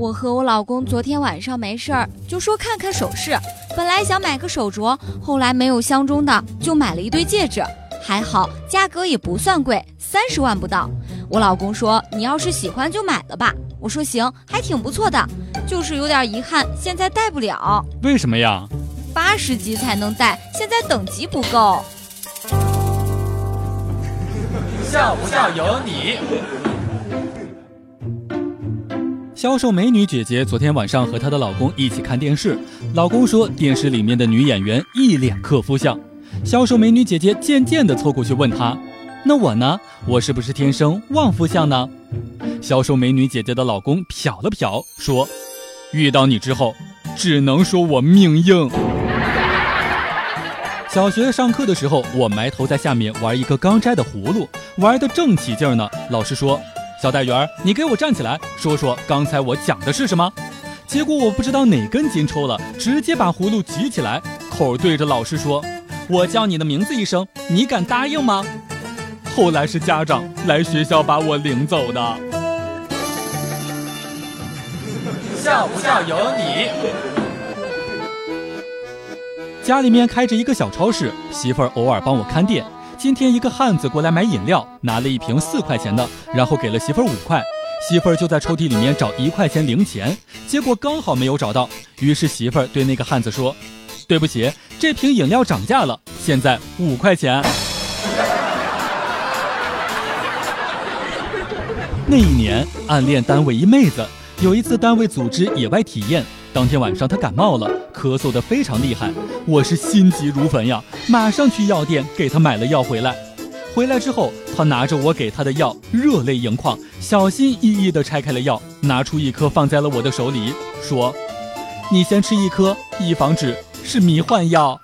我和我老公昨天晚上没事儿，就说看看首饰。本来想买个手镯，后来没有相中的，就买了一对戒指。还好价格也不算贵，三十万不到。我老公说：“你要是喜欢就买了吧。”我说：“行，还挺不错的，就是有点遗憾，现在戴不了。为什么呀？八十级才能戴，现在等级不够。”笑不笑由你。销售美女姐姐昨天晚上和她的老公一起看电视，老公说电视里面的女演员一脸克夫相。销售美女姐姐渐渐地凑过去问他：“那我呢？我是不是天生旺夫相呢？”销售美女姐姐的老公瞟了瞟，说：“遇到你之后，只能说我命硬。”小学上课的时候，我埋头在下面玩一个刚摘的葫芦，玩得正起劲呢。老师说：“小戴元，你给我站起来，说说刚才我讲的是什么？”结果我不知道哪根筋抽了，直接把葫芦举起来，口对着老师说：“我叫你的名字一声，你敢答应吗？”后来是家长来学校把我领走的。笑不笑由你。家里面开着一个小超市，媳妇儿偶尔帮我看店。今天一个汉子过来买饮料，拿了一瓶四块钱的，然后给了媳妇儿五块。媳妇儿就在抽屉里面找一块钱零钱，结果刚好没有找到。于是媳妇儿对那个汉子说：“对不起，这瓶饮料涨价了，现在五块钱。”那一年暗恋单位一妹子，有一次单位组织野外体验。当天晚上，他感冒了，咳嗽得非常厉害，我是心急如焚呀，马上去药店给他买了药回来。回来之后，他拿着我给他的药，热泪盈眶，小心翼翼地拆开了药，拿出一颗放在了我的手里，说：“你先吃一颗，以防止是迷幻药。”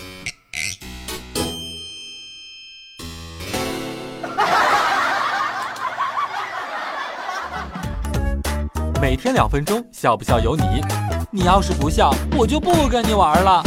每天两分钟，笑不笑由你。你要是不笑，我就不跟你玩了。